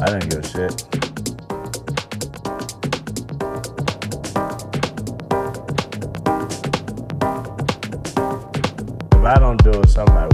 I didn't give a shit. If I don't do it, somebody